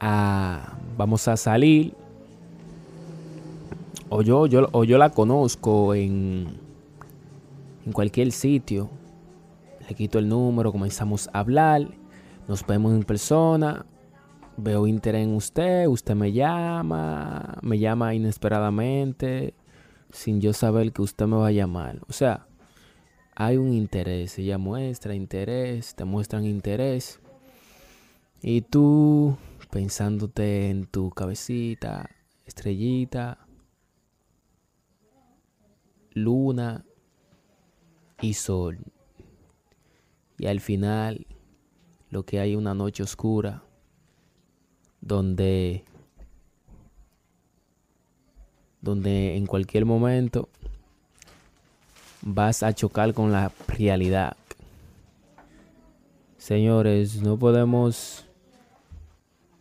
Ah, vamos a salir. O yo, yo, o yo la conozco en, en cualquier sitio. Le quito el número, comenzamos a hablar. Nos vemos en persona. Veo interés en usted. Usted me llama. Me llama inesperadamente. Sin yo saber que usted me va a llamar. O sea, hay un interés. Ella muestra interés. Te muestran interés. Y tú pensándote en tu cabecita, estrellita, luna y sol. Y al final lo que hay una noche oscura donde donde en cualquier momento vas a chocar con la realidad. Señores, no podemos